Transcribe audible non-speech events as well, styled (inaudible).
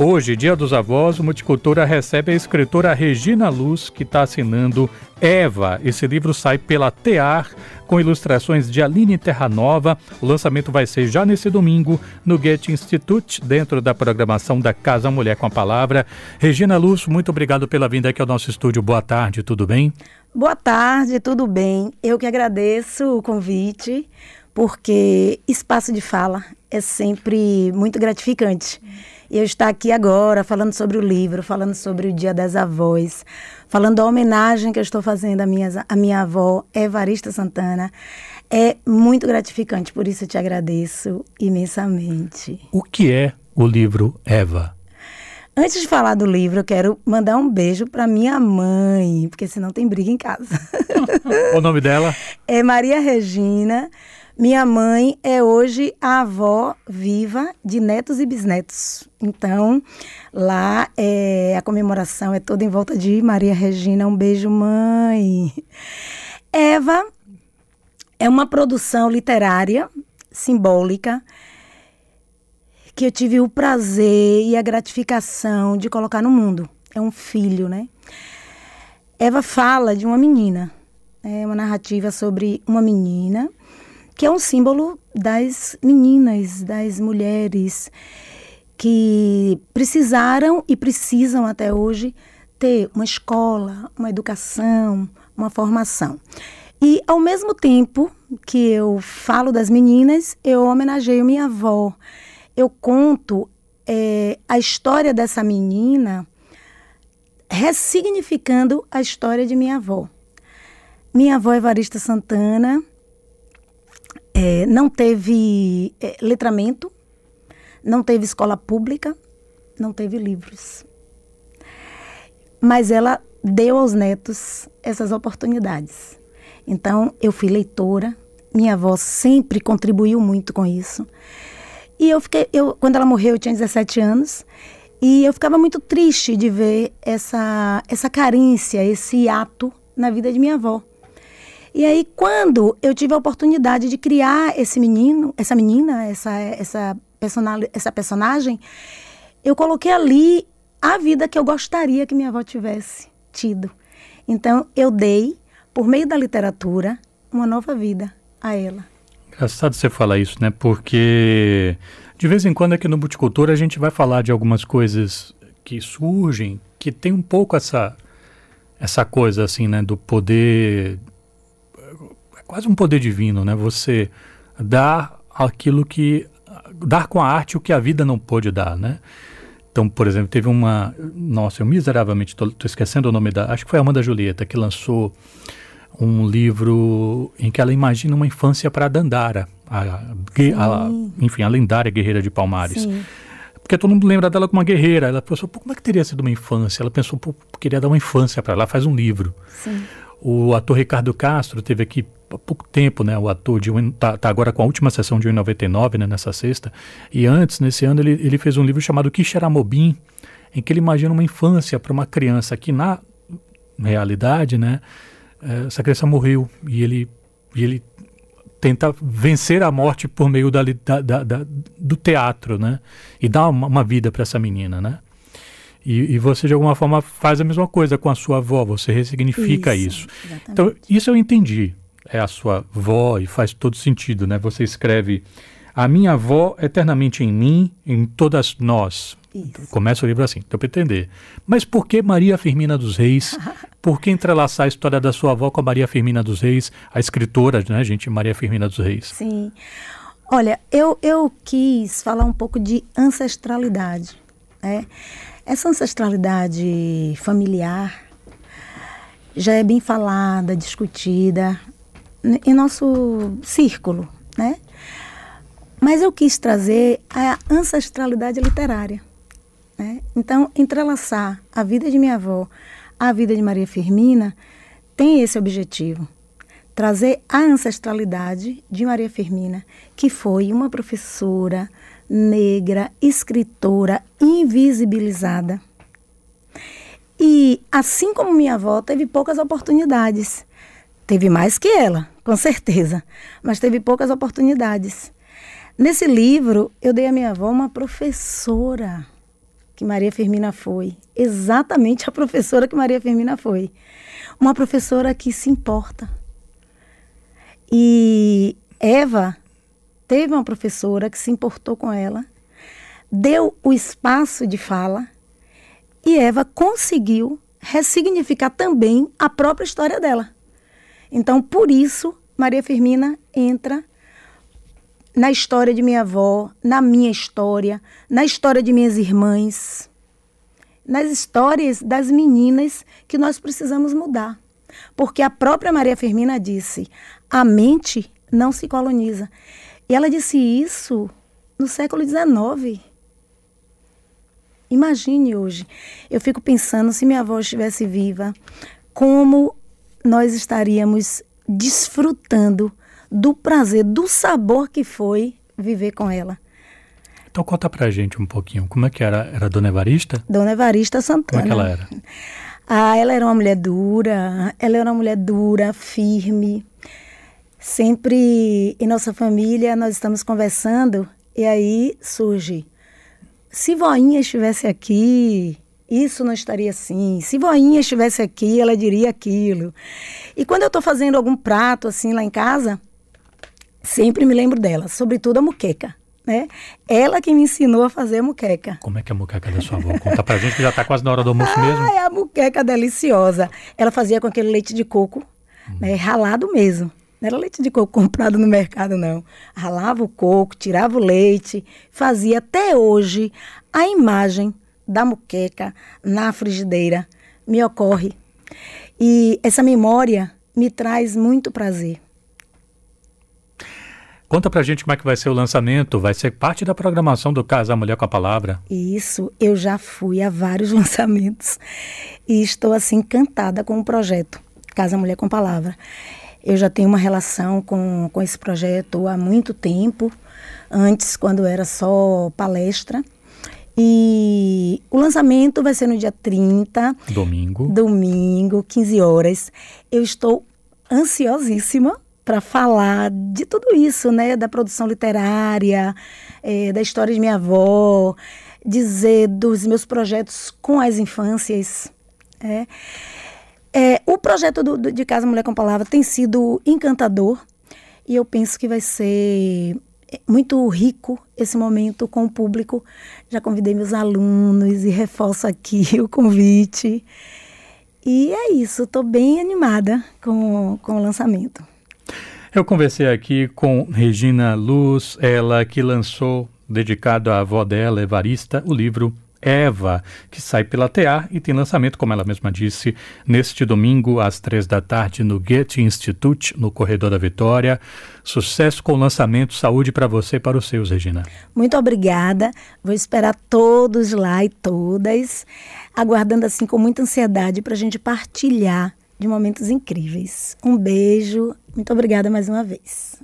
Hoje, Dia dos Avós, o Multicultura recebe a escritora Regina Luz, que está assinando Eva. Esse livro sai pela Tear, com ilustrações de Aline Terranova. O lançamento vai ser já nesse domingo, no Goethe Institute, dentro da programação da Casa Mulher com a Palavra. Regina Luz, muito obrigado pela vinda aqui ao nosso estúdio. Boa tarde, tudo bem? Boa tarde, tudo bem? Eu que agradeço o convite, porque espaço de fala é sempre muito gratificante. E eu estar aqui agora falando sobre o livro, falando sobre o Dia das Avós, falando da homenagem que eu estou fazendo à minha, à minha avó, Evarista Santana, é muito gratificante. Por isso eu te agradeço imensamente. O que é o livro Eva? Antes de falar do livro, eu quero mandar um beijo para minha mãe, porque senão tem briga em casa. (laughs) o nome dela? É Maria Regina. Minha mãe é hoje a avó viva de netos e bisnetos. Então, lá é, a comemoração é toda em volta de Maria Regina. Um beijo, mãe. Eva é uma produção literária simbólica que eu tive o prazer e a gratificação de colocar no mundo. É um filho, né? Eva fala de uma menina. É uma narrativa sobre uma menina que é um símbolo das meninas, das mulheres que precisaram e precisam até hoje ter uma escola, uma educação, uma formação. E ao mesmo tempo que eu falo das meninas, eu homenageio minha avó. Eu conto é, a história dessa menina ressignificando a história de minha avó. Minha avó Evarista Santana é, não teve é, letramento, não teve escola pública, não teve livros. Mas ela deu aos netos essas oportunidades. Então, eu fui leitora, minha avó sempre contribuiu muito com isso. E eu fiquei, eu, quando ela morreu, eu tinha 17 anos, e eu ficava muito triste de ver essa, essa carência, esse ato na vida de minha avó. E aí, quando eu tive a oportunidade de criar esse menino, essa menina, essa, essa, personal, essa personagem, eu coloquei ali a vida que eu gostaria que minha avó tivesse tido. Então, eu dei, por meio da literatura, uma nova vida a ela. Engraçado você falar isso, né? Porque de vez em quando aqui no Multicultura a gente vai falar de algumas coisas que surgem, que tem um pouco essa essa coisa assim, né, do poder quase um poder divino, né? Você dar aquilo que dar com a arte o que a vida não pôde dar, né? Então, por exemplo, teve uma, nossa, eu miseravelmente estou esquecendo o nome da, acho que foi a Amanda Julieta que lançou um livro em que ela imagina uma infância para Dandara, a, a, enfim, a lendária guerreira de Palmares. Sim. Porque todo mundo lembra dela como uma guerreira. Ela pensou, como é que teria sido uma infância? Ela pensou, pô, queria dar uma infância para ela. Ela faz um livro. Sim. O ator Ricardo Castro teve aqui há pouco tempo, né? O ator de tá, tá agora com a última sessão de 1,99, né? Nessa sexta. E antes, nesse ano, ele, ele fez um livro chamado Quixeramobim, em que ele imagina uma infância para uma criança que na realidade, né? Eh, essa criança morreu e ele, e ele tenta vencer a morte por meio da, da, da, do teatro, né? E dar uma, uma vida para essa menina, né? E, e, você, de alguma forma, faz a mesma coisa com a sua avó, você ressignifica isso. isso. Então, isso eu entendi. É a sua avó e faz todo sentido, né? Você escreve a minha avó eternamente em mim, em todas nós. Isso. Começa o livro assim, deu para entender. Mas por que Maria Firmina dos Reis? por que entrelaçar a história da sua avó com a Maria Firmina dos Reis, a escritora, né, gente, Maria Firmina dos Reis? Sim. Olha, eu, eu quis falar um pouco de ancestralidade. Né? Essa ancestralidade familiar já é bem falada, discutida em nosso círculo, né? Mas eu quis trazer a ancestralidade literária. Né? Então, entrelaçar a vida de minha avó à vida de Maria Firmina tem esse objetivo. Trazer a ancestralidade de Maria Firmina, que foi uma professora, negra, escritora invisibilizada. E, assim como minha avó, teve poucas oportunidades. Teve mais que ela, com certeza, mas teve poucas oportunidades. Nesse livro, eu dei à minha avó uma professora. que Maria Firmina foi, exatamente a professora que Maria Firmina foi. Uma professora que se importa. E Eva teve uma professora que se importou com ela, deu o espaço de fala, e Eva conseguiu ressignificar também a própria história dela. Então, por isso, Maria Firmina entra na história de minha avó, na minha história, na história de minhas irmãs, nas histórias das meninas que nós precisamos mudar. Porque a própria Maria Firmina disse: a mente não se coloniza. E ela disse isso no século XIX. Imagine hoje. Eu fico pensando se minha avó estivesse viva, como nós estaríamos desfrutando do prazer, do sabor que foi viver com ela. Então conta pra gente um pouquinho, como é que era? Era Dona Evarista? Dona Evarista Santana. Como é que ela era? Ah, ela era uma mulher dura, ela era uma mulher dura, firme. Sempre em nossa família nós estamos conversando e aí surge, se voinha estivesse aqui, isso não estaria assim. Se voinha estivesse aqui, ela diria aquilo. E quando eu estou fazendo algum prato assim lá em casa, sempre me lembro dela, sobretudo a muqueca. Né? Ela que me ensinou a fazer a muqueca. Como é que é a muqueca da sua avó? Conta pra gente que já está quase na hora do almoço ah, mesmo. É a muqueca deliciosa. Ela fazia com aquele leite de coco, hum. né, ralado mesmo. Não era leite de coco (laughs) comprado no mercado, não. Ralava o coco, tirava o leite, fazia até hoje a imagem da muqueca na frigideira me ocorre. E essa memória me traz muito prazer. Conta pra gente como é que vai ser o lançamento. Vai ser parte da programação do Casa Mulher com a Palavra. Isso, eu já fui a vários (laughs) lançamentos e estou assim encantada com o projeto Casa Mulher com a Palavra. Eu já tenho uma relação com, com esse projeto há muito tempo, antes, quando era só palestra. E o lançamento vai ser no dia 30. Domingo. Domingo, 15 horas. Eu estou ansiosíssima para falar de tudo isso, né? Da produção literária, é, da história de minha avó, dizer dos meus projetos com as infâncias. É. É, o projeto do, do, de Casa Mulher com Palavra tem sido encantador e eu penso que vai ser muito rico esse momento com o público. Já convidei meus alunos e reforço aqui (laughs) o convite. E é isso, estou bem animada com, com o lançamento. Eu conversei aqui com Regina Luz, ela que lançou, dedicado à avó dela, Evarista, o livro Eva, que sai pela TA e tem lançamento, como ela mesma disse, neste domingo às três da tarde no Goethe Institute, no Corredor da Vitória. Sucesso com o lançamento, saúde para você e para os seus, Regina. Muito obrigada. Vou esperar todos lá e todas, aguardando assim com muita ansiedade para a gente partilhar de momentos incríveis. Um beijo, muito obrigada mais uma vez.